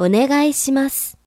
お願いします。